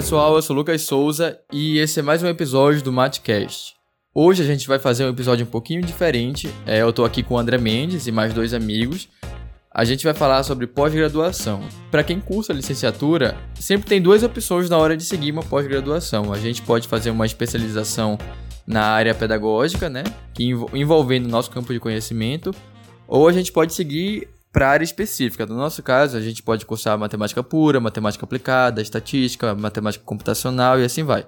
Pessoal, eu sou Lucas Souza e esse é mais um episódio do Matcast. Hoje a gente vai fazer um episódio um pouquinho diferente. É, eu tô aqui com o André Mendes e mais dois amigos. A gente vai falar sobre pós-graduação. Para quem cursa licenciatura, sempre tem duas opções na hora de seguir uma pós-graduação. A gente pode fazer uma especialização na área pedagógica, né, que envolvendo o nosso campo de conhecimento, ou a gente pode seguir para área específica. No nosso caso, a gente pode cursar matemática pura, matemática aplicada, estatística, matemática computacional e assim vai.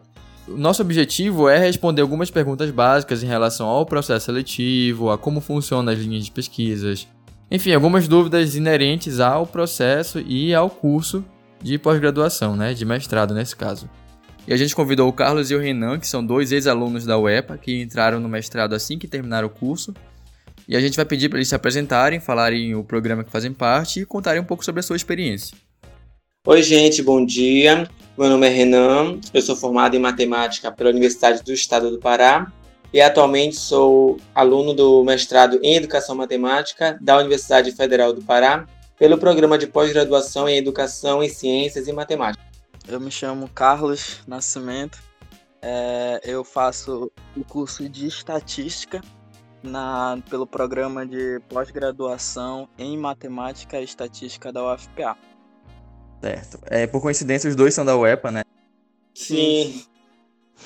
O nosso objetivo é responder algumas perguntas básicas em relação ao processo seletivo, a como funcionam as linhas de pesquisas, enfim, algumas dúvidas inerentes ao processo e ao curso de pós-graduação, né, de mestrado nesse caso. E a gente convidou o Carlos e o Renan, que são dois ex-alunos da UEPA, que entraram no mestrado assim que terminaram o curso e a gente vai pedir para eles se apresentarem, falarem o programa que fazem parte e contarem um pouco sobre a sua experiência. Oi, gente, bom dia. Meu nome é Renan, eu sou formado em matemática pela Universidade do Estado do Pará e atualmente sou aluno do mestrado em Educação Matemática da Universidade Federal do Pará pelo programa de pós-graduação em Educação em Ciências e Matemática. Eu me chamo Carlos Nascimento, é, eu faço o curso de Estatística na, pelo programa de pós-graduação em Matemática e Estatística da UFPA. Certo. É, por coincidência, os dois são da UEPA, né? Sim.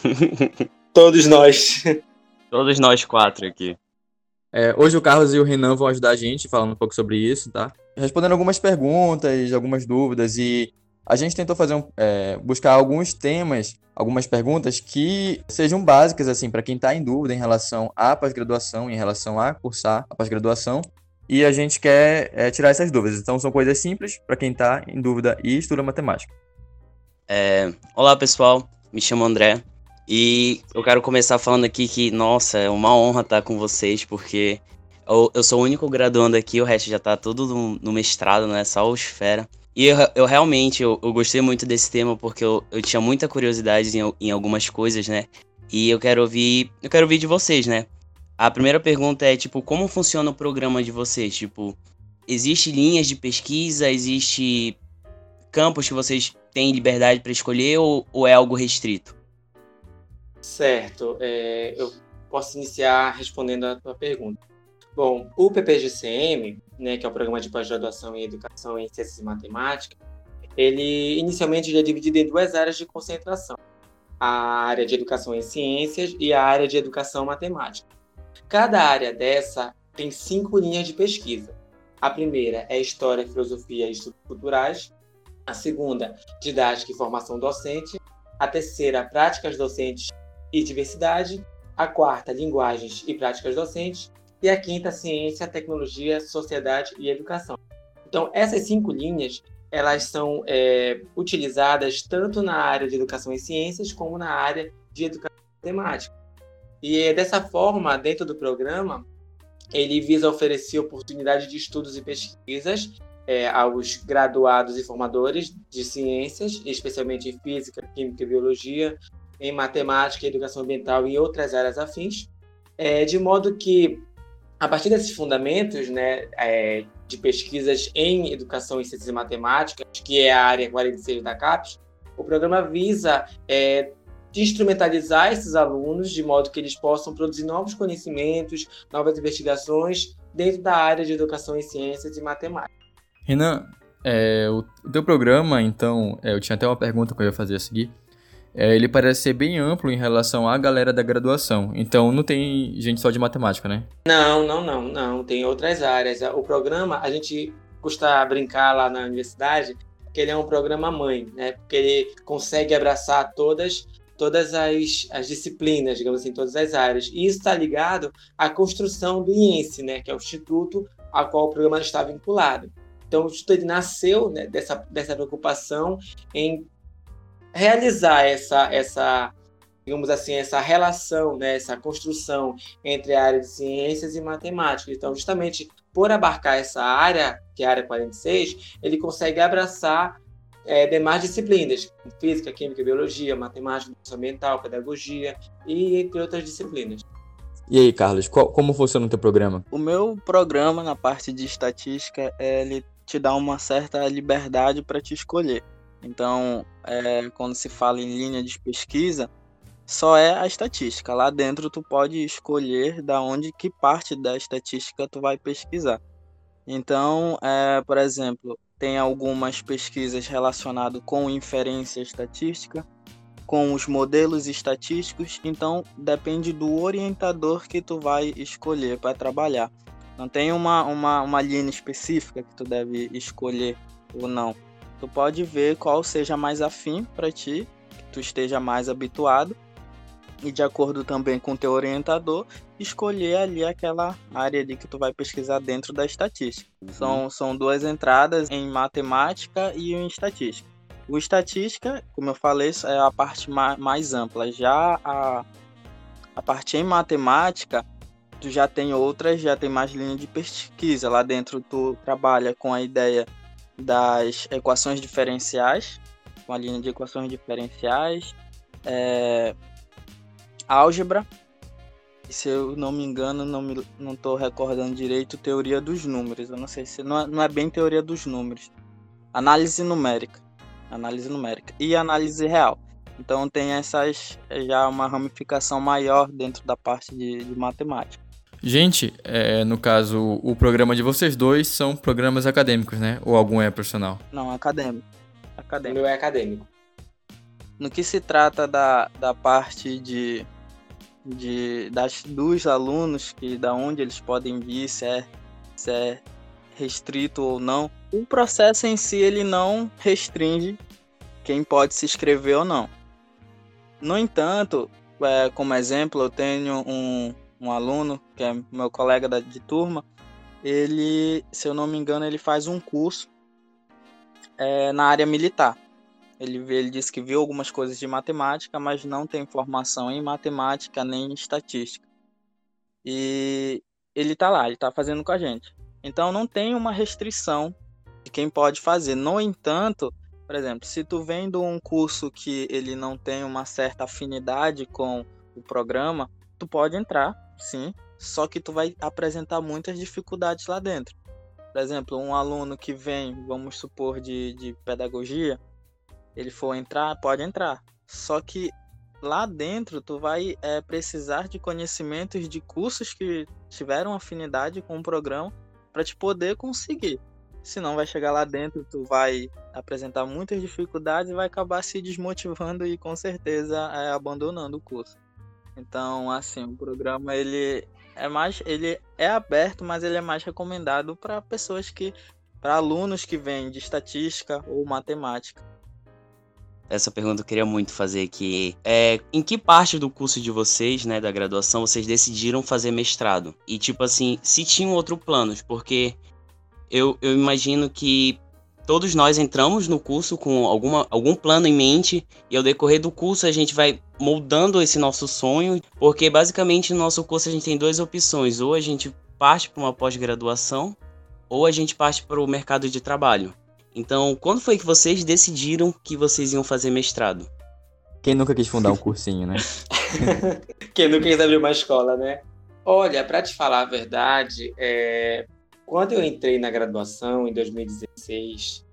Todos nós. Todos nós quatro aqui. É, hoje o Carlos e o Renan vão ajudar a gente falando um pouco sobre isso, tá? Respondendo algumas perguntas, algumas dúvidas e a gente tentou fazer um, é, buscar alguns temas, algumas perguntas que sejam básicas assim para quem está em dúvida em relação à pós-graduação, em relação a cursar a pós-graduação. E a gente quer é, tirar essas dúvidas. Então são coisas simples para quem está em dúvida e estuda matemática. É, olá pessoal, me chamo André e eu quero começar falando aqui que, nossa, é uma honra estar com vocês, porque eu, eu sou o único graduando aqui, o resto já está tudo no, no mestrado, né? Só os fera. E eu, eu realmente, eu, eu, gostei muito desse tema porque eu, eu tinha muita curiosidade em, em algumas coisas, né? E eu quero ouvir, eu quero ouvir de vocês, né? A primeira pergunta é, tipo, como funciona o programa de vocês? Tipo, existe linhas de pesquisa, existe campos que vocês têm liberdade para escolher ou, ou, é algo restrito? Certo, é, eu posso iniciar respondendo a tua pergunta. Bom, o PPGCM, né, que é o Programa de Pós-Graduação em Educação em Ciências e Matemática, ele inicialmente é dividido em duas áreas de concentração: a área de Educação em Ciências e a área de Educação Matemática. Cada área dessa tem cinco linhas de pesquisa. A primeira é História, Filosofia e Estudos Culturais. A segunda, Didática e Formação Docente. A terceira, Práticas Docentes e Diversidade. A quarta, Linguagens e Práticas Docentes e a quinta, ciência, tecnologia, sociedade e educação. Então, essas cinco linhas, elas são é, utilizadas tanto na área de educação em ciências como na área de educação matemática. E é dessa forma, dentro do programa, ele visa oferecer oportunidade de estudos e pesquisas é, aos graduados e formadores de ciências, especialmente em física, química e biologia, em matemática, educação ambiental e outras áreas afins, é, de modo que a partir desses fundamentos né, é, de pesquisas em educação em ciências e matemáticas, que é a área 46 da CAPES, o programa visa é, instrumentalizar esses alunos de modo que eles possam produzir novos conhecimentos, novas investigações dentro da área de educação em ciências e matemática. Renan, é, o, o teu programa, então, é, eu tinha até uma pergunta que eu ia fazer a seguir é, ele parece ser bem amplo em relação à galera da graduação. Então não tem gente só de matemática, né? Não, não, não, não. Tem outras áreas. O programa, a gente custa brincar lá na universidade que ele é um programa mãe, né? Porque ele consegue abraçar todas todas as, as disciplinas, digamos assim, todas as áreas. E isso está ligado à construção do IENSE, né? Que é o instituto a qual o programa está vinculado. Então, o Instituto nasceu né, dessa, dessa preocupação em realizar essa, essa digamos assim, essa relação, né, essa construção entre a área de ciências e matemática. Então, justamente por abarcar essa área, que é a área 46, ele consegue abraçar é, demais disciplinas, física, química, biologia, matemática, ambiental, pedagogia e entre outras disciplinas. E aí, Carlos, qual, como funciona o teu programa? O meu programa na parte de estatística, ele te dá uma certa liberdade para te escolher. Então, é, quando se fala em linha de pesquisa, só é a estatística. Lá dentro tu pode escolher da onde que parte da estatística tu vai pesquisar. Então, é, por exemplo, tem algumas pesquisas relacionadas com inferência estatística, com os modelos estatísticos, então depende do orientador que tu vai escolher para trabalhar. Não tem uma, uma, uma linha específica que tu deve escolher ou não. Tu pode ver qual seja mais afim para ti, que tu esteja mais habituado e de acordo também com o teu orientador, escolher ali aquela área de que tu vai pesquisar dentro da estatística. Uhum. São, são duas entradas em matemática e em estatística. O estatística, como eu falei, é a parte mais ampla. Já a, a parte em matemática, tu já tem outras, já tem mais linha de pesquisa. Lá dentro tu trabalha com a ideia das equações diferenciais, com a linha de equações diferenciais, é, álgebra, e se eu não me engano, não me não recordando direito, teoria dos números. Eu não sei se não é, não é bem teoria dos números. Análise numérica, análise numérica e análise real. Então tem essas já uma ramificação maior dentro da parte de, de matemática. Gente, é, no caso, o programa de vocês dois são programas acadêmicos, né? Ou algum é profissional? Não, acadêmico. Acadêmico. O meu é acadêmico. No que se trata da, da parte de de, das, dos alunos, que da onde eles podem vir, se é, se é restrito ou não. O processo em si ele não restringe quem pode se inscrever ou não. No entanto, é, como exemplo, eu tenho um, um aluno que é meu colega da, de turma. Ele, se eu não me engano, ele faz um curso é, na área militar. Ele, ele disse que viu algumas coisas de matemática, mas não tem formação em matemática nem em estatística. E ele está lá, ele está fazendo com a gente. Então não tem uma restrição de quem pode fazer. No entanto, por exemplo, se tu vem de um curso que ele não tem uma certa afinidade com o programa, tu pode entrar, sim, só que tu vai apresentar muitas dificuldades lá dentro. Por exemplo, um aluno que vem, vamos supor, de, de pedagogia, ele for entrar, pode entrar. Só que lá dentro tu vai é, precisar de conhecimentos de cursos que tiveram afinidade com o programa para te poder conseguir. Senão vai chegar lá dentro, tu vai apresentar muitas dificuldades e vai acabar se desmotivando e com certeza é, abandonando o curso. Então, assim, o programa ele é mais, ele é aberto, mas ele é mais recomendado para pessoas que, para alunos que vêm de estatística ou matemática essa pergunta eu queria muito fazer aqui. É, em que parte do curso de vocês, né, da graduação, vocês decidiram fazer mestrado? E, tipo assim, se tinham outro planos, porque eu, eu imagino que todos nós entramos no curso com alguma, algum plano em mente e ao decorrer do curso a gente vai moldando esse nosso sonho, porque basicamente no nosso curso a gente tem duas opções, ou a gente parte para uma pós-graduação ou a gente parte para o mercado de trabalho. Então, quando foi que vocês decidiram que vocês iam fazer mestrado? Quem nunca quis fundar um cursinho, né? Quem nunca quis abrir uma escola, né? Olha, para te falar a verdade, é... quando eu entrei na graduação em 2016,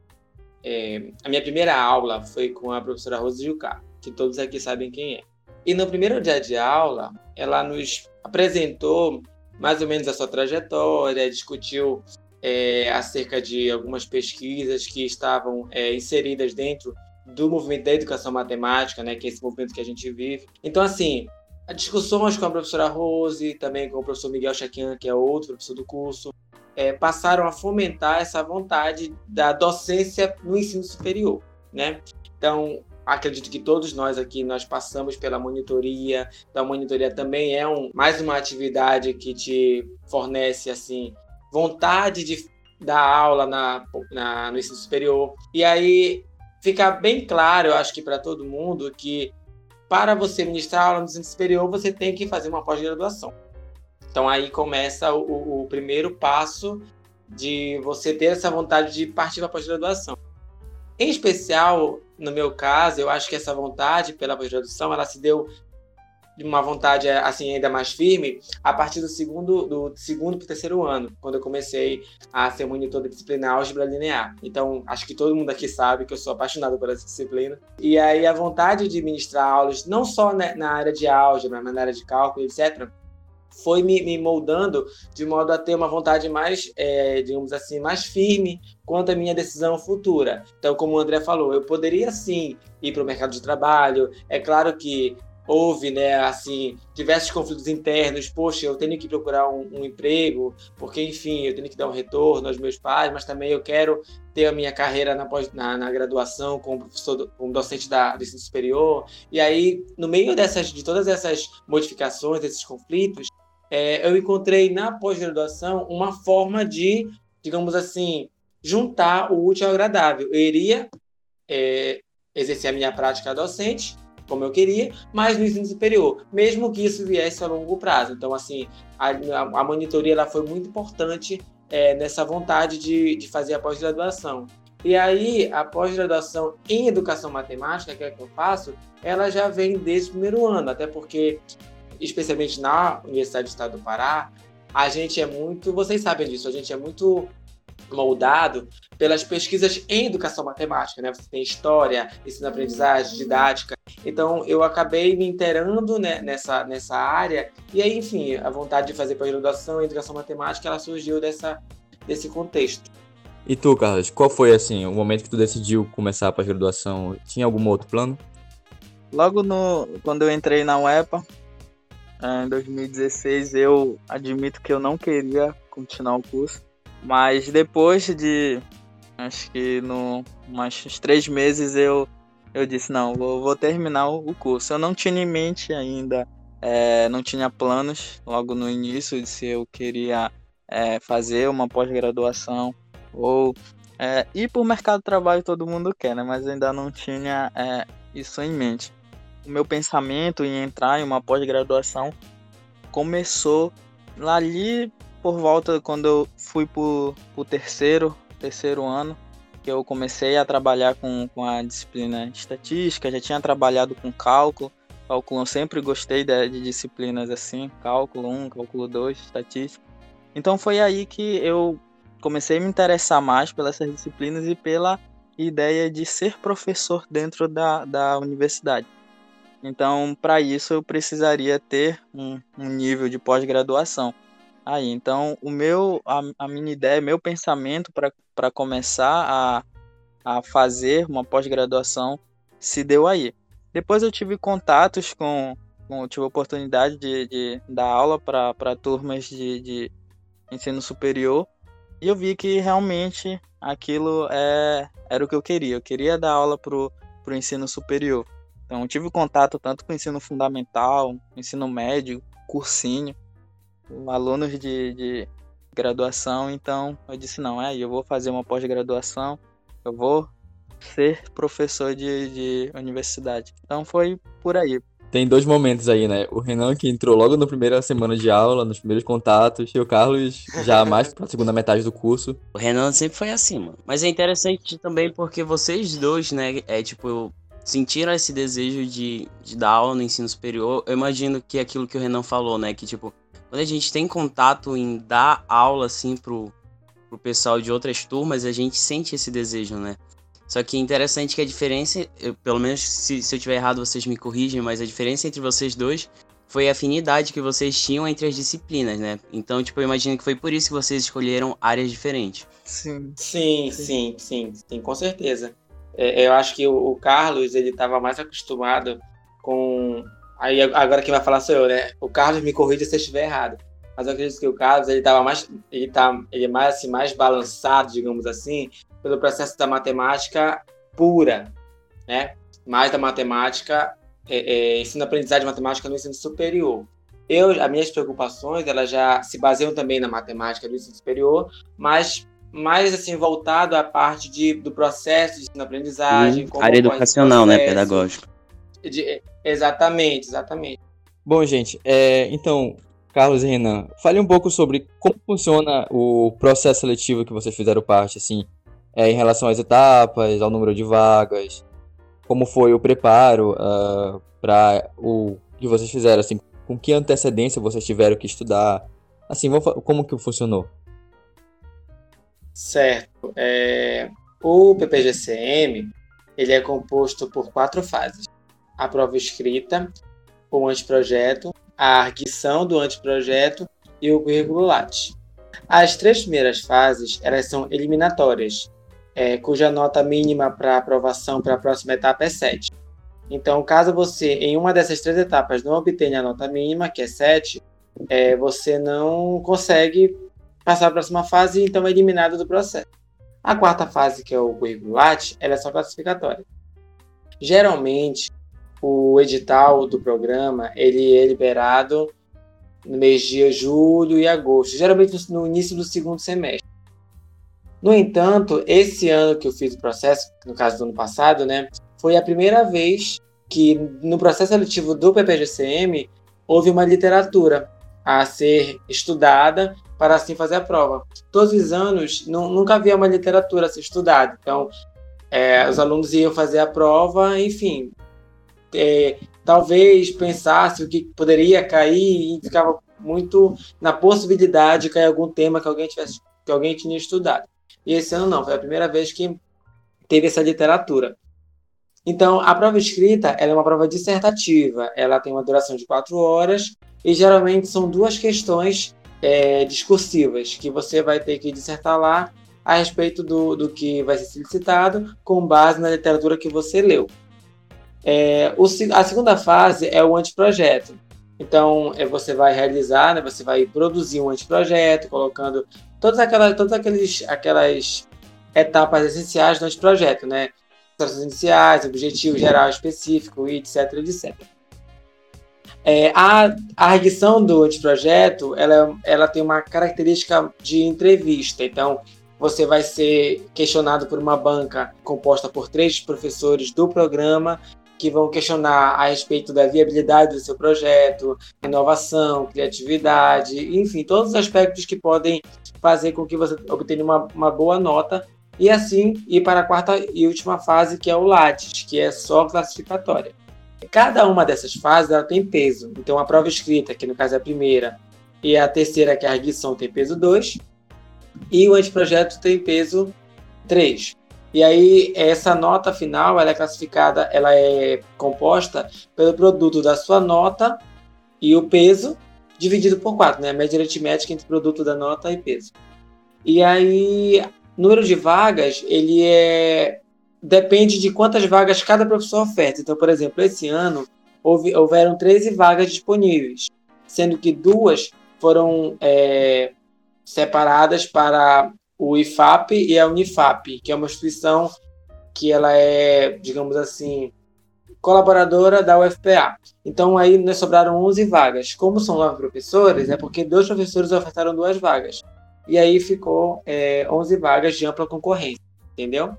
é... a minha primeira aula foi com a professora Rose Jucá, que todos aqui sabem quem é. E no primeiro dia de aula, ela nos apresentou mais ou menos a sua trajetória, discutiu é, acerca de algumas pesquisas que estavam é, inseridas dentro do movimento da educação matemática, né, que é esse movimento que a gente vive. Então, assim, discussões com a professora Rose, também com o professor Miguel Chaquian, que é outro professor do curso, é, passaram a fomentar essa vontade da docência no ensino superior, né? Então, acredito que todos nós aqui nós passamos pela monitoria. Então, a monitoria também é um, mais uma atividade que te fornece assim vontade de dar aula na, na, no ensino superior. E aí fica bem claro, eu acho que para todo mundo, que para você ministrar aula no ensino superior, você tem que fazer uma pós-graduação. Então aí começa o, o, primeiro passo de você ter essa vontade de partir para a pós-graduação. Em especial, no meu caso, eu acho que essa vontade pela pós-graduação, ela se deu de uma vontade assim ainda mais firme a partir do segundo do segundo para o terceiro ano, quando eu comecei a ser monitor da disciplina álgebra linear. Então, acho que todo mundo aqui sabe que eu sou apaixonado por essa disciplina. E aí a vontade de ministrar aulas não só na área de álgebra, mas na área de cálculo, etc foi me, me, moldando de modo a ter uma vontade mais, é, digamos assim, mais firme quanto à minha decisão futura. Então, como o André falou, eu poderia sim ir para o mercado de trabalho. É claro que houve, né, assim, diversos conflitos internos. Poxa, eu tenho que procurar um, um, emprego, porque, enfim, eu tenho que dar um retorno aos meus pais, mas também eu quero ter a minha carreira na, na, na graduação como professor, como docente da, do ensino superior. E aí, no meio dessas, de todas essas modificações, desses conflitos, é, eu encontrei na pós-graduação uma forma de, digamos assim, juntar o útil ao agradável. Eu iria é, exercer a minha prática docente, como eu queria, mas no ensino superior, mesmo que isso viesse a longo prazo. Então, assim, a, a monitoria ela foi muito importante é, nessa vontade de, de fazer a pós-graduação. E aí, a pós-graduação em educação matemática, que é que eu faço, ela já vem desde o primeiro ano, até porque especialmente na Universidade do Estado do Pará, a gente é muito, vocês sabem disso, a gente é muito moldado pelas pesquisas em educação matemática, né? Você tem história, ensino-aprendizagem, didática. Então, eu acabei me inteirando né, nessa, nessa área e aí, enfim, a vontade de fazer pós-graduação em educação matemática, ela surgiu dessa, desse contexto. E tu, Carlos, qual foi, assim, o momento que tu decidiu começar a pós-graduação? Tinha algum outro plano? Logo no, quando eu entrei na UEPA, em 2016 eu admito que eu não queria continuar o curso, mas depois de acho que no mais uns três meses eu eu disse não vou, vou terminar o curso. Eu não tinha em mente ainda, é, não tinha planos logo no início se eu queria é, fazer uma pós-graduação ou é, ir para o mercado de trabalho todo mundo quer, né? Mas ainda não tinha é, isso em mente o meu pensamento em entrar em uma pós-graduação começou lá ali por volta quando eu fui pro, pro terceiro, terceiro ano, que eu comecei a trabalhar com, com a disciplina de estatística, já tinha trabalhado com cálculo, cálculo eu sempre gostei de, de disciplinas assim, cálculo 1, cálculo 2, estatística. Então foi aí que eu comecei a me interessar mais pelas disciplinas e pela ideia de ser professor dentro da, da universidade. Então, para isso, eu precisaria ter um, um nível de pós-graduação. Aí, então, o meu, a, a minha ideia, meu pensamento para começar a, a fazer uma pós-graduação se deu aí. Depois eu tive contatos com, com tive a oportunidade de, de dar aula para turmas de, de ensino superior e eu vi que realmente aquilo é, era o que eu queria. Eu queria dar aula para o ensino superior. Então, tive contato tanto com ensino fundamental, ensino médio, cursinho, alunos de, de graduação. Então, eu disse: não, é eu vou fazer uma pós-graduação, eu vou ser professor de, de universidade. Então, foi por aí. Tem dois momentos aí, né? O Renan que entrou logo na primeira semana de aula, nos primeiros contatos, e o Carlos já mais pra segunda metade do curso. O Renan sempre foi assim, mano. Mas é interessante também porque vocês dois, né, é tipo, sentiram esse desejo de, de dar aula no ensino superior, eu imagino que é aquilo que o Renan falou, né? Que, tipo, quando a gente tem contato em dar aula, assim, pro, pro pessoal de outras turmas, a gente sente esse desejo, né? Só que é interessante que a diferença, eu, pelo menos se, se eu tiver errado vocês me corrigem, mas a diferença entre vocês dois foi a afinidade que vocês tinham entre as disciplinas, né? Então, tipo, eu imagino que foi por isso que vocês escolheram áreas diferentes. Sim. Sim, sim, sim, sim, com certeza. É, eu acho que o, o Carlos ele estava mais acostumado com. Aí agora quem vai falar sou eu, né? O Carlos me corrija se eu estiver errado. Mas eu acredito que o Carlos ele estava mais, ele tá, ele é mais assim, mais balançado, digamos assim, pelo processo da matemática pura, né? Mais da matemática, é, é, ensino-aprendizagem de matemática no ensino superior. Eu, as minhas preocupações, elas já se baseiam também na matemática do ensino superior, mas mais assim voltado à parte de, do processo de ensino-aprendizagem. Hum, área educacional, né, pedagógico. De, exatamente, exatamente. Bom, gente, é, então, Carlos e Renan, fale um pouco sobre como funciona o processo seletivo que vocês fizeram parte, assim, é, em relação às etapas, ao número de vagas, como foi o preparo uh, ah, para o que vocês fizeram, assim, com que antecedência vocês tiveram que estudar? Assim, como que funcionou? Certo. É, o PPGCM ele é composto por quatro fases: a prova escrita, o anteprojeto, a arguição do anteprojeto e o currículo Lattes. As três primeiras fases elas são eliminatórias, é, cuja nota mínima para aprovação para a próxima etapa é 7. Então, caso você, em uma dessas três etapas, não obtenha a nota mínima, que é 7, é, você não consegue passar a próxima fase e então é eliminado do processo. A quarta fase, que é o currículo Lattes, ela é só classificatória. Geralmente, o edital do programa ele é liberado no mês de julho e agosto, geralmente no início do segundo semestre. No entanto, esse ano que eu fiz o processo, no caso do ano passado, né, foi a primeira vez que no processo seletivo do PPGCM houve uma literatura a ser estudada para assim fazer a prova. Todos os anos nunca havia uma literatura a ser estudada, então é, os alunos iam fazer a prova, enfim, é, talvez pensasse o que poderia cair e ficava muito na possibilidade de cair algum tema que alguém tivesse que alguém tinha estudado. E esse ano não, foi a primeira vez que teve essa literatura. Então, a prova escrita é uma prova dissertativa. Ela tem uma duração de quatro horas e geralmente são duas questões é, discursivas que você vai ter que dissertar lá a respeito do, do que vai ser solicitado com base na literatura que você leu. É, o, a segunda fase é o anteprojeto. Então, é, você vai realizar, né, você vai produzir um anteprojeto, colocando todas aquelas, todas aqueles, aquelas etapas essenciais do anteprojeto, né? Instruções iniciais, objetivo geral específico, etc, etc. É, a, a arguição do anteprojeto, ela, ela tem uma característica de entrevista. Então, você vai ser questionado por uma banca composta por três professores do programa que vão questionar a respeito da viabilidade do seu projeto, inovação, criatividade, enfim, todos os aspectos que podem fazer com que você obtenha uma, uma boa nota e assim ir para a quarta e última fase, que é o Lattes, que é só classificatória. Cada uma dessas fases ela tem peso. Então, a prova escrita, que no caso é a primeira, e a terceira, que é a arguição, tem peso 2, e o anteprojeto tem peso 3. E aí essa nota final ela é classificada, ela é composta pelo produto da sua nota e o peso dividido por 4, né? A média aritmética entre produto da nota e peso. E aí número de vagas, ele é depende de quantas vagas cada professor oferta. Então, por exemplo, esse ano houve, houveram 13 vagas disponíveis, sendo que duas foram é, separadas para o IFAP e a Unifap, que é uma instituição que ela é, digamos assim, colaboradora da UFPA. Então aí nós sobraram 11 vagas. Como são nove professores, é porque dois professores ofertaram duas vagas. E aí ficou é, 11 vagas de ampla concorrência, entendeu?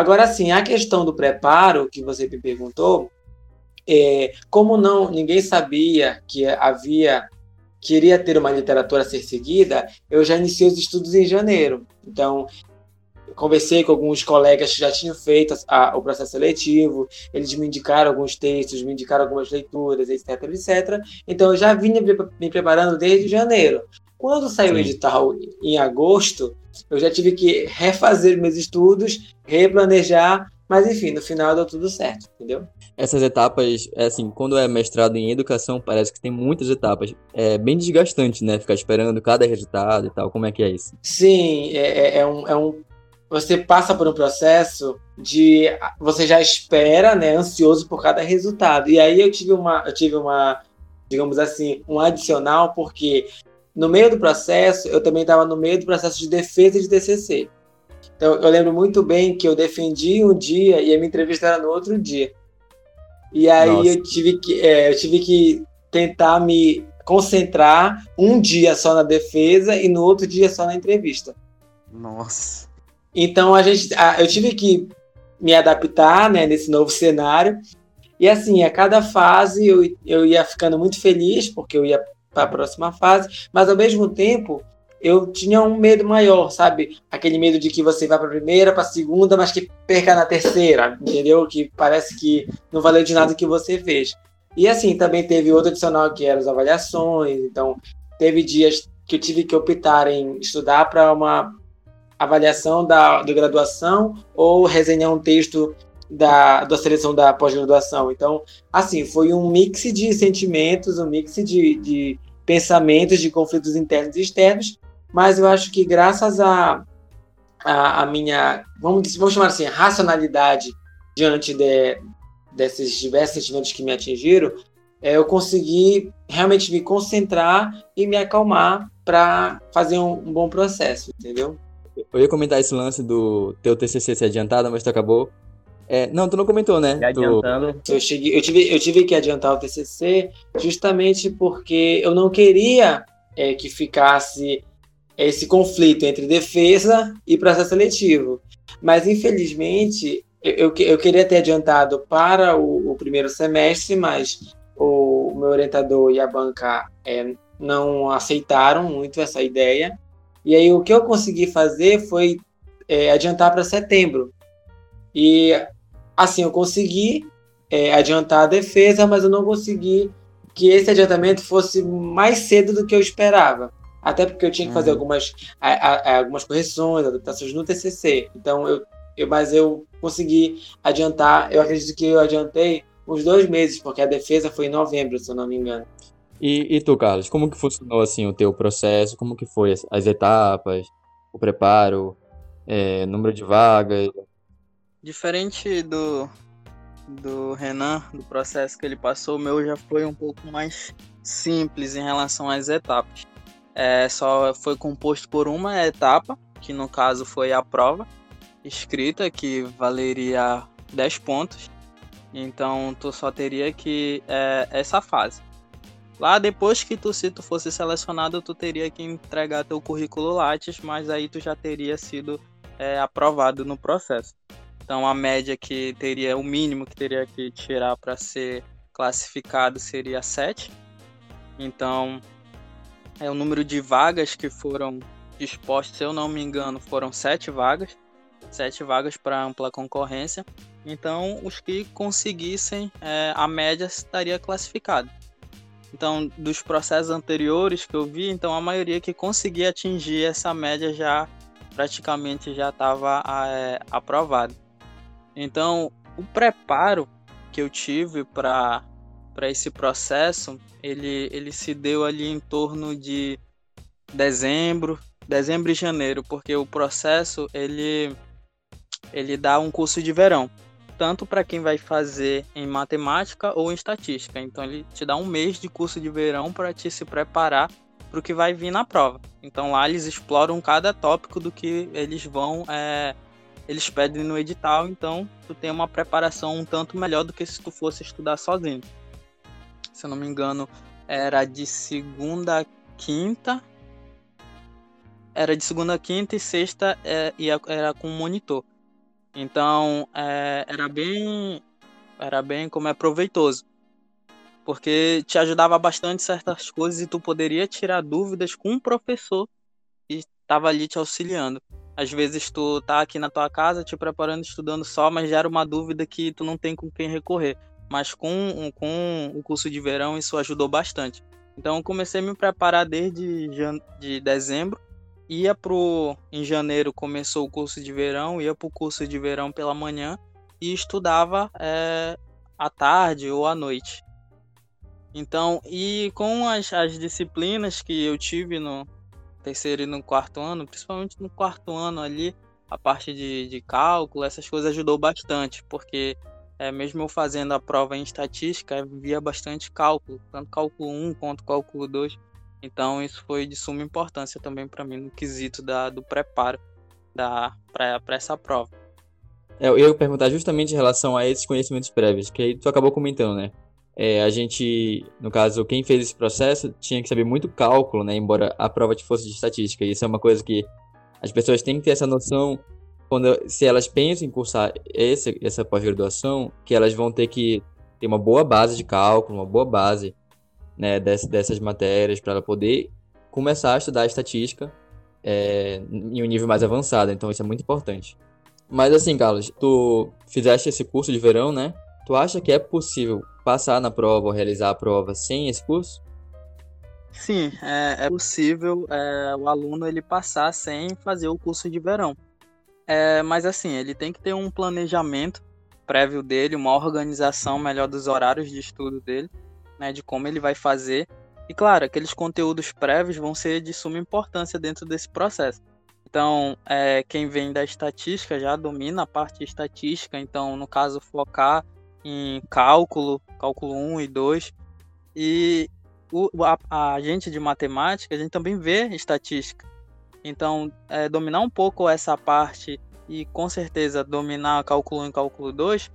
Agora sim, a questão do preparo que você me perguntou, é, como não ninguém sabia que havia queria ter uma literatura a ser seguida, eu já iniciei os estudos em janeiro. Então, conversei com alguns colegas que já tinham feito a, o processo seletivo, eles me indicaram alguns textos, me indicaram algumas leituras, etc, etc. Então, eu já vinha me preparando desde janeiro. Quando saiu Sim. o edital em agosto, eu já tive que refazer meus estudos, replanejar, mas enfim, no final deu tudo certo, entendeu? Essas etapas, é assim, quando é mestrado em educação, parece que tem muitas etapas. É bem desgastante, né? Ficar esperando cada resultado e tal. Como é que é isso? Sim, é, é, é um, é um. Você passa por um processo de. Você já espera, né? Ansioso por cada resultado. E aí eu tive uma. Eu tive uma digamos assim, um adicional, porque no meio do processo, eu também estava no meio do processo de defesa de TCC. Então, eu lembro muito bem que eu defendi um dia e a minha entrevista era no outro dia. E aí eu tive, que, é, eu tive que tentar me concentrar um dia só na defesa e no outro dia só na entrevista. Nossa. Então a gente, a, eu tive que me adaptar né, nesse novo cenário. E assim, a cada fase eu, eu ia ficando muito feliz, porque eu ia para a próxima fase, mas ao mesmo tempo eu tinha um medo maior, sabe? Aquele medo de que você vá para a primeira, para a segunda, mas que perca na terceira, entendeu? Que parece que não valeu de nada o que você fez. E assim, também teve outro adicional que eram as avaliações. Então, teve dias que eu tive que optar em estudar para uma avaliação da, da graduação ou resenhar um texto da, da seleção da pós-graduação. Então, assim, foi um mix de sentimentos, um mix de, de pensamentos, de conflitos internos e externos, mas eu acho que graças a, a, a minha, vamos, vamos chamar assim, racionalidade diante de, desses diversos sentimentos que me atingiram, é, eu consegui realmente me concentrar e me acalmar para fazer um, um, bom processo, entendeu? Eu ia comentar esse lance do teu TCC ser adiantado, mas tu acabou é, não, tu não comentou, né? Tu... Adiantando. Eu, cheguei, eu, tive, eu tive que adiantar o TCC justamente porque eu não queria é, que ficasse esse conflito entre defesa e processo seletivo. Mas, infelizmente, eu, eu queria ter adiantado para o, o primeiro semestre, mas o, o, meu orientador e a banca é, não aceitaram muito essa ideia. E aí, o que eu consegui fazer foi é, adiantar para setembro. E Assim, eu consegui é, adiantar a defesa, mas eu não consegui que esse adiantamento fosse mais cedo do que eu esperava. Até porque eu tinha que fazer uhum. algumas, a, a, algumas correções, adaptações no TCC. Então, eu, eu, mas eu consegui adiantar. Eu acredito que eu adiantei uns dois meses, porque a defesa foi em novembro, se eu não me engano. E, e tu, Carlos, como que funcionou assim o teu processo? Como que foi as, as etapas, o preparo, é, número de vagas? Diferente do, do Renan, do processo que ele passou, o meu já foi um pouco mais simples em relação às etapas. É, só foi composto por uma etapa, que no caso foi a prova escrita, que valeria 10 pontos. Então tu só teria que é, essa fase. Lá depois que tu, se tu fosse selecionado, tu teria que entregar teu currículo Lattes, mas aí tu já teria sido é, aprovado no processo. Então a média que teria, o mínimo que teria que tirar para ser classificado seria 7. Então é o número de vagas que foram dispostas, se eu não me engano, foram 7 vagas. 7 vagas para ampla concorrência. Então os que conseguissem é, a média estaria classificado. Então, dos processos anteriores que eu vi, então a maioria que conseguia atingir essa média já praticamente já estava é, aprovado. Então, o preparo que eu tive para esse processo, ele, ele se deu ali em torno de dezembro, dezembro e janeiro, porque o processo ele ele dá um curso de verão, tanto para quem vai fazer em matemática ou em estatística. Então ele te dá um mês de curso de verão para te se preparar para o que vai vir na prova. Então lá eles exploram cada tópico do que eles vão é, eles pedem no edital, então tu tem uma preparação um tanto melhor do que se tu fosse estudar sozinho. Se eu não me engano, era de segunda a quinta. Era de segunda a quinta e sexta é, era com monitor. Então é, era bem. Era bem como é proveitoso. Porque te ajudava bastante certas coisas e tu poderia tirar dúvidas com um professor que estava ali te auxiliando. Às vezes tu tá aqui na tua casa te preparando, estudando só, mas gera uma dúvida que tu não tem com quem recorrer. Mas com, com o curso de verão isso ajudou bastante. Então eu comecei a me preparar desde de dezembro. Ia pro em janeiro começou o curso de verão, ia pro curso de verão pela manhã e estudava é, à tarde ou à noite. Então, e com as, as disciplinas que eu tive no, terceiro e no quarto ano, principalmente no quarto ano ali, a parte de, de cálculo, essas coisas ajudou bastante, porque é, mesmo eu fazendo a prova em estatística, via bastante cálculo, tanto cálculo 1 quanto cálculo 2. Então isso foi de suma importância também para mim no quesito da, do preparo para essa prova. É, eu ia perguntar justamente em relação a esses conhecimentos prévios, que aí tu acabou comentando, né? É, a gente, no caso, quem fez esse processo tinha que saber muito cálculo, né? Embora a prova fosse de estatística. Isso é uma coisa que as pessoas têm que ter essa noção quando, se elas pensam em cursar esse, essa pós-graduação, que elas vão ter que ter uma boa base de cálculo, uma boa base né, dessas, dessas matérias para ela poder começar a estudar estatística é, em um nível mais avançado. Então isso é muito importante. Mas assim, Carlos, tu fizeste esse curso de verão, né? Tu acha que é possível passar na prova ou realizar a prova sem esse curso? Sim, é, é possível é, o aluno ele passar sem fazer o curso de verão. É, mas assim, ele tem que ter um planejamento prévio dele, uma organização melhor dos horários de estudo dele, né, de como ele vai fazer. E claro, aqueles conteúdos prévios vão ser de suma importância dentro desse processo. Então, é, quem vem da estatística já domina a parte estatística, então, no caso, focar em cálculo, cálculo 1 e 2. E o, a, a gente de matemática, a gente também vê estatística. Então, é, dominar um pouco essa parte e com certeza dominar cálculo 1 e cálculo 2,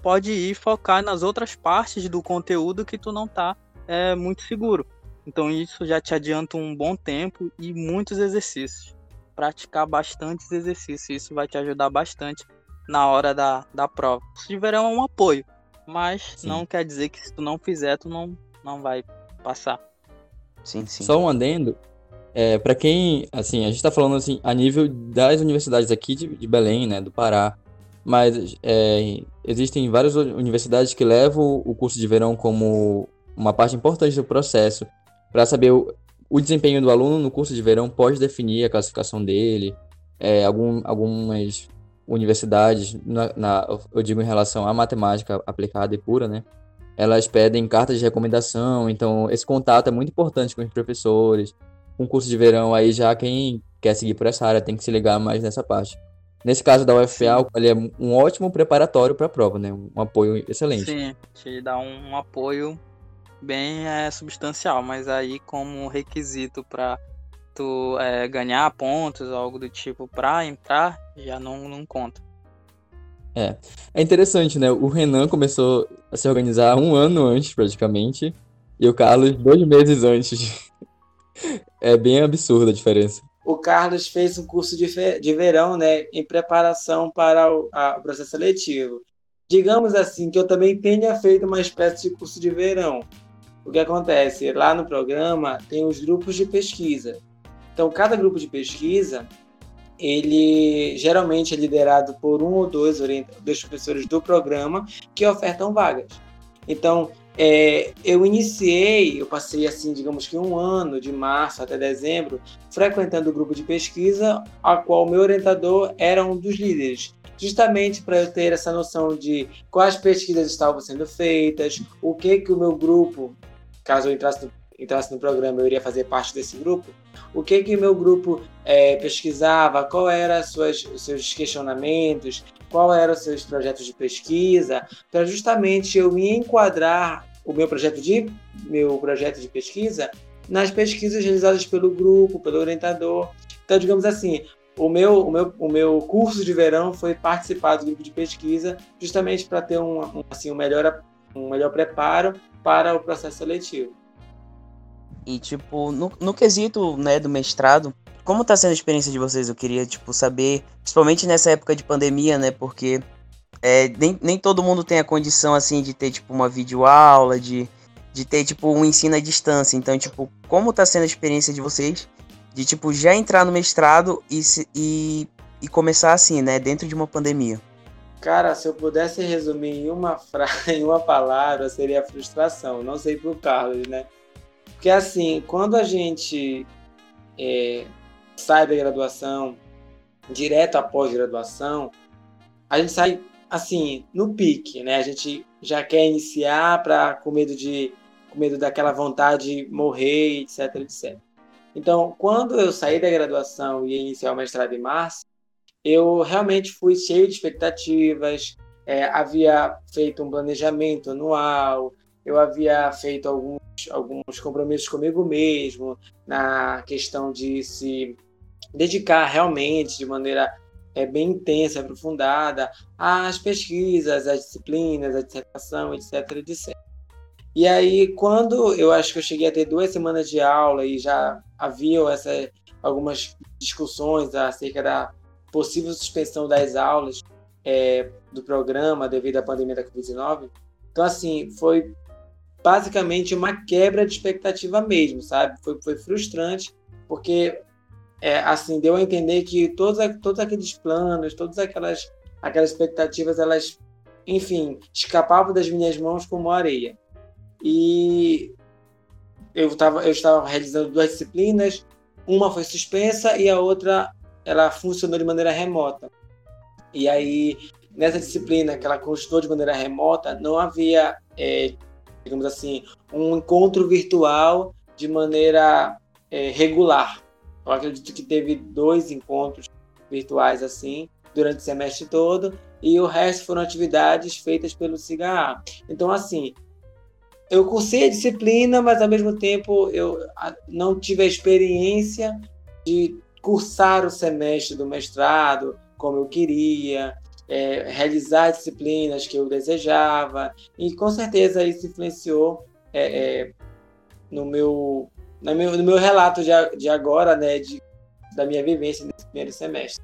pode ir focar nas outras partes do conteúdo que tu não tá é, muito seguro. Então isso já te adianta um bom tempo e muitos exercícios. Praticar bastantes exercícios, isso vai te ajudar bastante na hora da, da prova. Se tiver um apoio, mas sim. não quer dizer que se tu não fizer, tu não, não vai passar. Sim, sim. Só um adendo, é, para quem, assim, a gente está falando assim a nível das universidades aqui de, de Belém, né, do Pará, mas é, existem várias universidades que levam o curso de verão como uma parte importante do processo para saber o, o, desempenho do aluno no curso de verão pode definir a classificação dele. É, algum, algumas universidades, na, na, eu digo em relação à matemática aplicada e pura, né? Elas pedem cartas de recomendação, então esse contato é muito importante com os professores, um curso de verão, aí já quem quer seguir por essa área tem que se ligar mais nessa parte. Nesse caso da UFA, ele é um ótimo preparatório para a prova, né? Um apoio excelente. Sim, te dá um, um apoio bem é, substancial, mas aí como requisito para tu é, ganhar pontos, algo do tipo para entrar, já não, não conta. É. É interessante, né? O Renan começou a se organizar um ano antes, praticamente, e o Carlos dois meses antes. É bem absurda a diferença. O Carlos fez um curso de, de verão, né, em preparação para o, a, o processo seletivo. Digamos assim que eu também tenha feito uma espécie de curso de verão. O que acontece? Lá no programa tem os grupos de pesquisa. Então, cada grupo de pesquisa, ele geralmente é liderado por um ou dois, dois professores do programa que ofertam vagas. Então, é, eu iniciei, eu passei assim, digamos que um ano, de março até dezembro, frequentando o grupo de pesquisa, a qual meu orientador era um dos líderes, justamente para eu ter essa noção de quais pesquisas estavam sendo feitas, o que que o meu grupo, caso eu entrasse no, entrasse no programa, eu iria fazer parte desse grupo, o que que meu grupo é, pesquisava, qual eram os seus questionamentos, qual eram seus projetos de pesquisa, para justamente eu me enquadrar o meu projeto de meu projeto de pesquisa nas pesquisas realizadas pelo grupo, pelo orientador. Então, digamos assim, o meu, o meu, o meu curso de verão foi participar do grupo de pesquisa justamente para ter um, um, assim, um, melhor, um melhor preparo para o processo seletivo. E, tipo, no, no quesito né, do mestrado, como está sendo a experiência de vocês? Eu queria, tipo, saber, principalmente nessa época de pandemia, né? Porque é, nem, nem todo mundo tem a condição, assim, de ter, tipo, uma videoaula, de, de ter, tipo, um ensino à distância. Então, tipo, como está sendo a experiência de vocês de, tipo, já entrar no mestrado e, e, e começar assim, né? Dentro de uma pandemia? Cara, se eu pudesse resumir em uma frase, em uma palavra, seria frustração. Não sei pro Carlos, né? Porque assim, quando a gente é, sai da graduação, direto após graduação, a gente sai assim no pique, né? A gente já quer iniciar para com medo de com medo daquela vontade de morrer, etc, etc. Então, quando eu saí da graduação e iniciar o mestrado em março, eu realmente fui cheio de expectativas, é, havia feito um planejamento anual, eu havia feito alguns, alguns compromissos comigo mesmo na questão de se dedicar realmente de maneira é, bem intensa, aprofundada, às pesquisas, às disciplinas, à dissertação, etc, etc. E aí, quando eu acho que eu cheguei a ter duas semanas de aula e já havia essa, algumas discussões acerca da possível suspensão das aulas é, do programa devido à pandemia da Covid-19, então, assim, foi basicamente uma quebra de expectativa mesmo, sabe? Foi, foi frustrante, porque, é, assim, deu a entender que todos, todos aqueles planos, todas aquelas, aquelas expectativas, elas enfim, escapava das minhas mãos como areia. E eu, tava, eu estava realizando duas disciplinas, uma foi suspensa e a outra ela funcionou de maneira remota. E aí, nessa disciplina que ela continuou de maneira remota, não havia, é, digamos assim, um encontro virtual de maneira é, regular. Eu acredito que teve dois encontros virtuais assim durante o semestre todo e o resto foram atividades feitas pelo CIGA. Então, assim, eu cursei a disciplina, mas ao mesmo tempo eu não tive a experiência de cursar o semestre do mestrado como eu queria, é, realizar disciplinas que eu desejava, e com certeza isso influenciou é, é, no, meu, no, meu, no meu relato de, de agora, né, de, da minha vivência nesse primeiro semestre.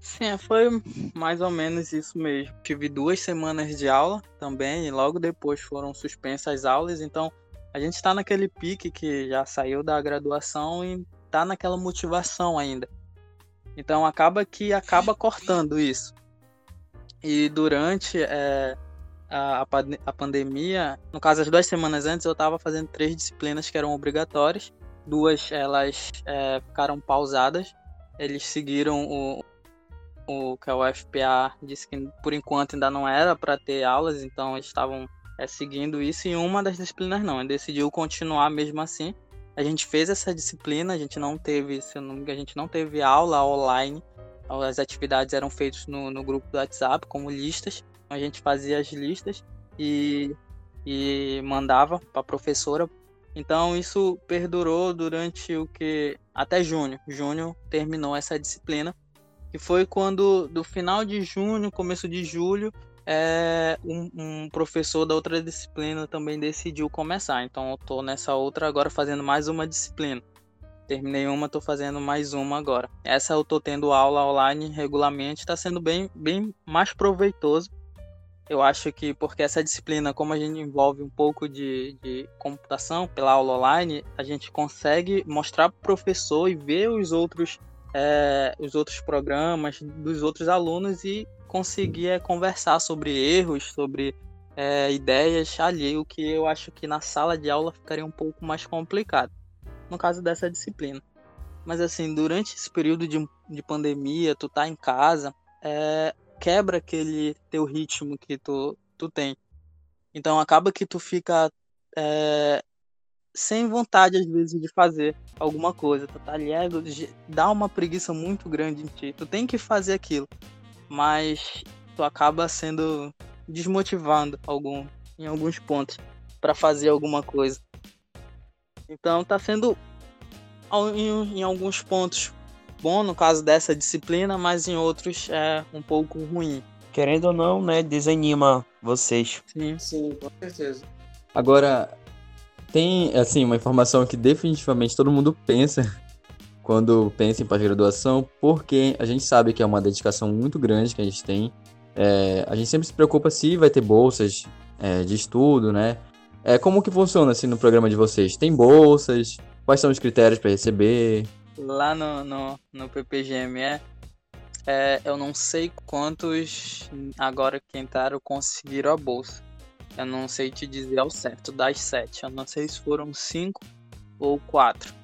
Sim, foi mais ou menos isso mesmo. Tive duas semanas de aula também, e logo depois foram suspensas as aulas, então a gente está naquele pique que já saiu da graduação e está naquela motivação ainda. Então acaba que acaba cortando isso. E durante é, a, a, pandemia, no caso, as duas semanas antes, eu estava fazendo três disciplinas que eram obrigatórias. Duas elas é, ficaram pausadas. Eles seguiram o, o que é o FPA disse que por enquanto ainda não era para ter aulas, então eles estavam é, seguindo isso. E uma das disciplinas não, ele decidiu continuar mesmo assim. A gente fez essa disciplina, a gente não teve, se não, a gente não teve aula online. As atividades eram feitas no, no grupo do WhatsApp como listas. A gente fazia as listas e, e mandava para a professora. Então isso perdurou durante o que até junho. Junho terminou essa disciplina e foi quando, do final de junho, começo de julho, é, um, um, professor da outra disciplina também decidiu começar. Então eu tô nessa outra agora fazendo mais uma disciplina. Terminei uma, tô fazendo mais uma agora. Essa eu tô tendo aula online regularmente, está sendo bem, bem mais proveitoso. Eu acho que porque essa disciplina, como a gente envolve um pouco de, de computação pela aula online, a gente consegue mostrar para o professor e ver os outros é, os outros programas dos outros alunos e conseguir é, conversar sobre erros, sobre é, ideias ali, o que eu acho que na sala de aula ficaria um pouco mais complicado, no caso dessa disciplina. Mas assim, durante esse período de, de pandemia, tu tá em casa, é, quebra aquele teu ritmo que tu, tu tem. Então acaba que tu fica é, sem vontade, às vezes, de fazer alguma coisa. Tu tá ali, é, dá uma preguiça muito grande em ti. Tu tem que fazer aquilo. Mas tu acaba sendo desmotivando algum, em alguns pontos para fazer alguma coisa. Então tá sendo em, em, alguns pontos bom no caso dessa disciplina, mas em outros é um pouco ruim. Querendo ou não, né, desanima vocês. Sim, sim, com certeza. Agora, tem, assim, uma informação que definitivamente todo mundo pensa quando pensa em pós-graduação, porque a gente sabe que é uma dedicação muito grande que a gente tem. É, a gente sempre se preocupa se vai ter bolsas é, de estudo, né? É, como que funciona assim no programa de vocês? Tem bolsas? Quais são os critérios para receber? Lá no, no, no PPGME, é, eu não sei quantos agora que entraram conseguiram a bolsa. Eu não sei te dizer ao certo das sete. Eu não sei se foram cinco ou quatro.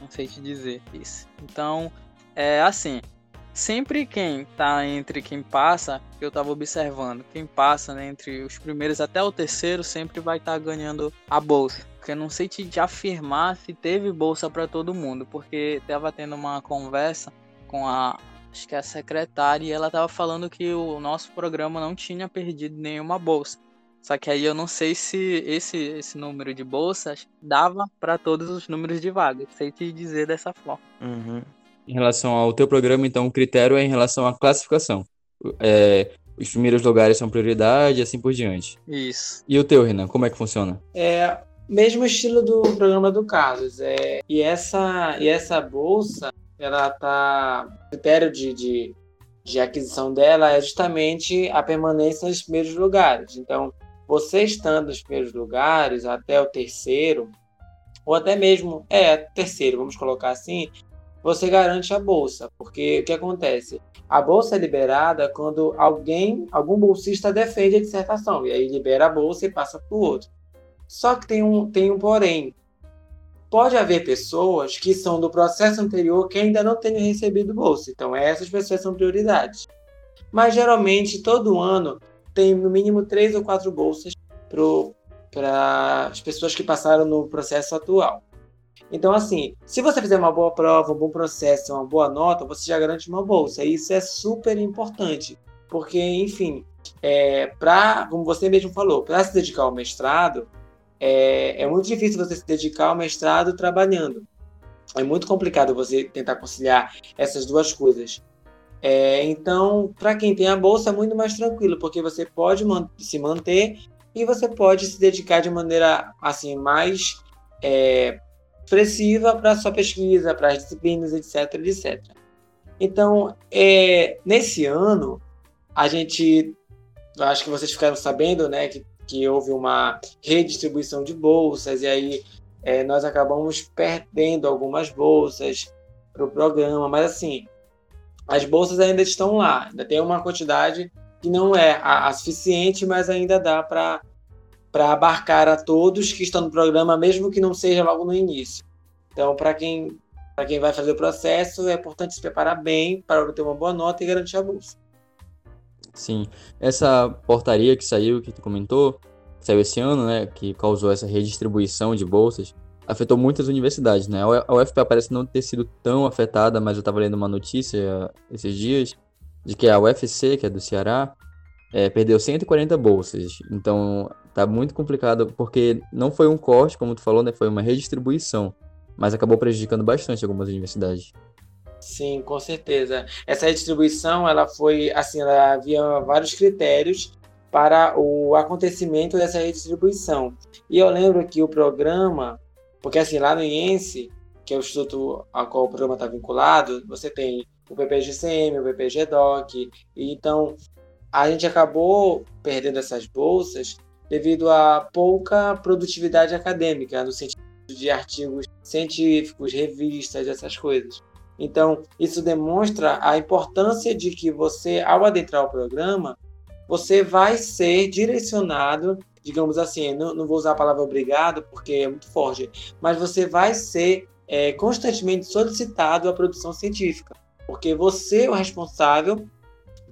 Não sei te dizer isso. Então, é assim. Sempre quem tá entre quem passa, eu tava observando, quem passa né, entre os primeiros até o terceiro sempre vai estar tá ganhando a bolsa. Porque eu não sei te afirmar se teve bolsa para todo mundo, porque tava tendo uma conversa com a acho que a secretária e ela tava falando que o nosso programa não tinha perdido nenhuma bolsa. Só que aí eu não sei se esse, esse número de bolsas dava para todos os números de vagas. Sei te dizer dessa forma. Uhum. Em relação ao teu programa, então, o critério é em relação à classificação. É, os primeiros lugares são prioridade e assim por diante. Isso. E o teu, Renan, como é que funciona? É mesmo estilo do programa do Carlos. É, e, essa, e essa bolsa, ela tá. O critério de, de, de aquisição dela é justamente a permanência nos primeiros lugares. Então, você estando nos primeiros lugares até o terceiro, ou até mesmo, é, terceiro, vamos colocar assim, você garante a bolsa, porque o que acontece? A bolsa é liberada quando alguém, algum bolsista defende a dissertação, e aí libera a bolsa e passa para o outro. Só que tem um, tem um porém. Pode haver pessoas que são do processo anterior que ainda não tenham recebido bolsa, então essas pessoas são prioridades. Mas geralmente, todo ano, tem no mínimo três ou quatro bolsas para as pessoas que passaram no processo atual. Então, assim, se você fizer uma boa prova, um bom processo, uma boa nota, você já garante uma bolsa. E isso é super importante, porque, enfim, é, para, como você mesmo falou, para se dedicar ao mestrado, é, é muito difícil você se dedicar ao mestrado trabalhando. É muito complicado você tentar conciliar essas duas coisas. É, então, para quem tem a bolsa, é muito mais tranquilo, porque você pode man se manter e você pode se dedicar de maneira assim mais é, expressiva para sua pesquisa, para as disciplinas, etc, etc. Então, é, nesse ano, a gente, acho que vocês ficaram sabendo, né, que, que houve uma redistribuição de bolsas, e aí é, nós acabamos perdendo algumas bolsas para o programa, mas assim, as bolsas ainda estão lá, ainda tem uma quantidade que não é a, a suficiente, mas ainda dá para para abarcar a todos que estão no programa, mesmo que não seja logo no início. Então, para quem quem vai fazer o processo, é importante se preparar bem para obter uma boa nota e garantir a bolsa. Sim, essa portaria que saiu, que tu comentou, saiu esse ano, né, que causou essa redistribuição de bolsas, afetou muitas universidades, né? A UFP parece não ter sido tão afetada, mas eu estava lendo uma notícia esses dias de que a UFC, que é do Ceará, é, perdeu 140 bolsas. Então, tá muito complicado, porque não foi um corte, como tu falou, né? Foi uma redistribuição, mas acabou prejudicando bastante algumas universidades. Sim, com certeza. Essa redistribuição, ela foi, assim, ela havia vários critérios para o acontecimento dessa redistribuição. E eu lembro que o programa, porque assim, lá no IENSE, que é o instituto ao qual o programa está vinculado, você tem o PPGCM, o PPGDoc, e então a gente acabou perdendo essas bolsas devido a pouca produtividade acadêmica, no sentido de artigos científicos, revistas, essas coisas. Então, isso demonstra a importância de que você, ao adentrar o programa, você vai ser direcionado digamos assim, não, não vou usar a palavra obrigado porque é muito forte, mas você vai ser é, constantemente solicitado à produção científica, porque você é o responsável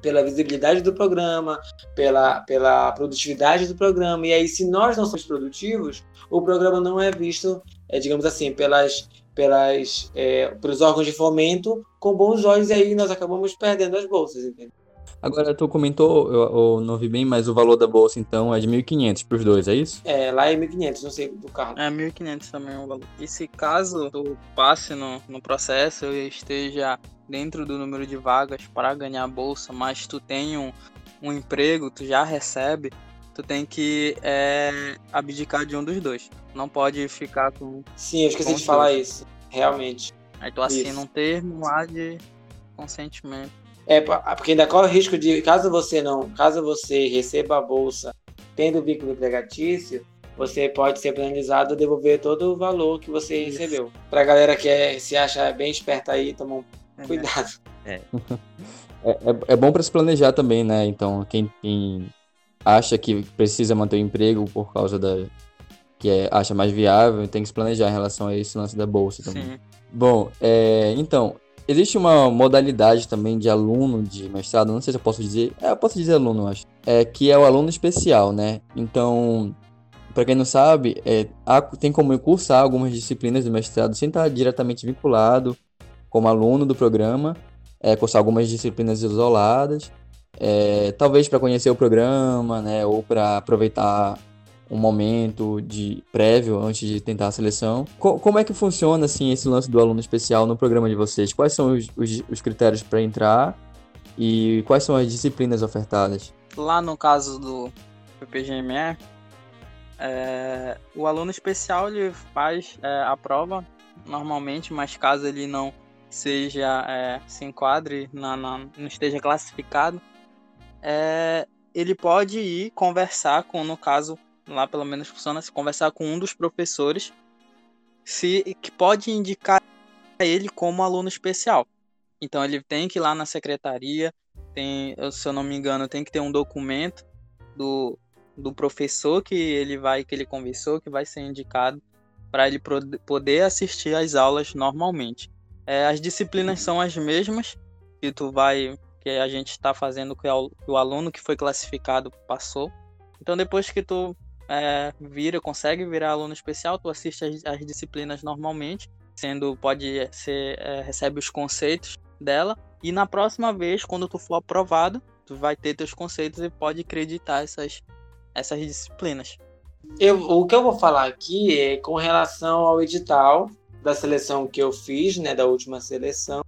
pela visibilidade do programa, pela, pela produtividade do programa, e aí se nós não somos produtivos, o programa não é visto, é, digamos assim, pelas, pelas, é, pelos órgãos de fomento com bons olhos, e aí nós acabamos perdendo as bolsas, entendeu? Agora, tu comentou, eu, eu, não vi bem, mas o valor da bolsa, então, é de 1.500 para os dois, é isso? É, lá é 1.500, não sei do carro. É, 1.500 também é o valor. E se caso tu passe no, no processo e esteja dentro do número de vagas para ganhar a bolsa, mas tu tem um, um emprego, tu já recebe, tu tem que é, abdicar de um dos dois. Não pode ficar com. Sim, eu esqueci de falar isso. Realmente. Aí tu assina isso. um termo lá de consentimento. É, porque ainda corre o risco de, caso você não, caso você receba a bolsa tendo vínculo empregatício, você pode ser penalizado a devolver todo o valor que você Isso. recebeu. Pra galera que é, se acha bem esperta aí, toma um. Cuidado. É. é, é, é bom para se planejar também, né? Então, quem, quem, acha que precisa manter o emprego por causa da. que é, acha mais viável, tem que se planejar em relação a esse lance da bolsa também. Sim. Bom, é, então, Existe uma modalidade também de aluno de mestrado, não sei se eu posso dizer, é, eu posso dizer aluno, acho, é, que é o aluno especial, né? Então, para quem não sabe, é, há, tem como cursar algumas disciplinas do mestrado sem estar diretamente vinculado como aluno do programa, é, cursar algumas disciplinas isoladas, é, talvez para conhecer o programa, né, ou para aproveitar um momento de prévio antes de tentar a seleção. Co como é que funciona assim esse lance do aluno especial no programa de vocês? Quais são os, os, os critérios para entrar e quais são as disciplinas ofertadas? Lá no caso do PPGME, é, o aluno especial ele faz é, a prova normalmente, mas caso ele não seja é, se enquadre, na, na, não esteja classificado, é, ele pode ir conversar com, no caso, lá pelo menos funciona se conversar com um dos professores se que pode indicar ele como aluno especial. Então ele tem que ir lá na secretaria, tem, se eu não me engano, tem que ter um documento do, do professor que ele vai, que ele conversou, que vai ser indicado para ele poder assistir às aulas normalmente. É, as disciplinas são as mesmas que tu vai, que a gente está fazendo que o aluno que foi classificado passou. Então depois que tu é, vira, consegue virar aluno especial, tu assiste as, as disciplinas normalmente, sendo pode ser é, recebe os conceitos dela e na próxima vez, quando tu for aprovado, tu vai ter teus conceitos e pode acreditar essas, essas disciplinas. Eu, o que eu vou falar aqui é com relação ao edital da seleção que eu fiz, né, da última seleção,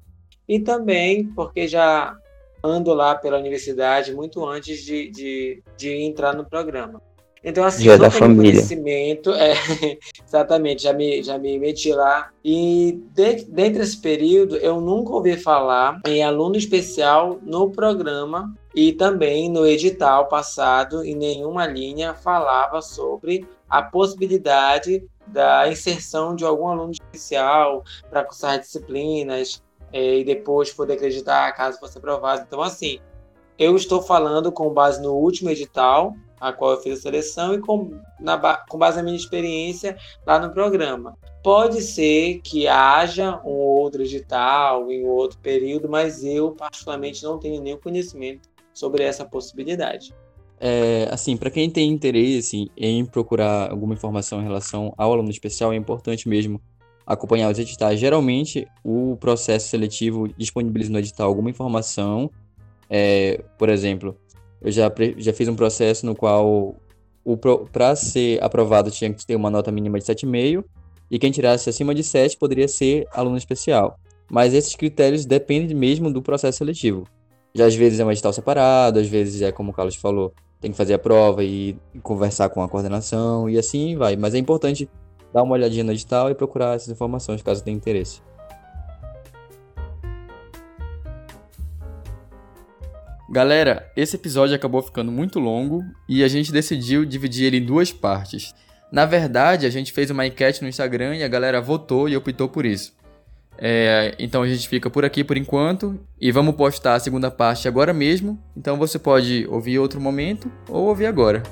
e também porque já ando lá pela universidade muito antes de, de, de entrar no programa. Então, assim, Dia da família. conhecimento, é, exatamente, já me, já me meti lá. E de, dentro desse período, eu nunca ouvi falar em aluno especial no programa e também no edital passado, em nenhuma linha falava sobre a possibilidade da inserção de algum aluno especial para cursar disciplinas é, e depois poder acreditar caso fosse aprovado. Então, assim, eu estou falando com base no último edital a qual eu fiz a seleção e com, na, com base na minha experiência lá no programa. Pode ser que haja um outro edital em outro período, mas eu particularmente não tenho nenhum conhecimento sobre essa possibilidade. É, assim, para quem tem interesse em procurar alguma informação em relação ao aluno especial, é importante mesmo acompanhar os editais. Geralmente, o processo seletivo disponibiliza no edital alguma informação, é, por exemplo, eu já, já fiz um processo no qual para ser aprovado tinha que ter uma nota mínima de 7,5 e quem tirasse acima de 7 poderia ser aluno especial. Mas esses critérios dependem mesmo do processo seletivo. Já às vezes é um edital separado, às vezes é como o Carlos falou, tem que fazer a prova e conversar com a coordenação e assim vai. Mas é importante dar uma olhadinha no edital e procurar essas informações caso tenha interesse. Galera, esse episódio acabou ficando muito longo e a gente decidiu dividir ele em duas partes. Na verdade, a gente fez uma enquete no Instagram e a galera votou e optou por isso. É, então a gente fica por aqui por enquanto e vamos postar a segunda parte agora mesmo. Então você pode ouvir outro momento ou ouvir agora.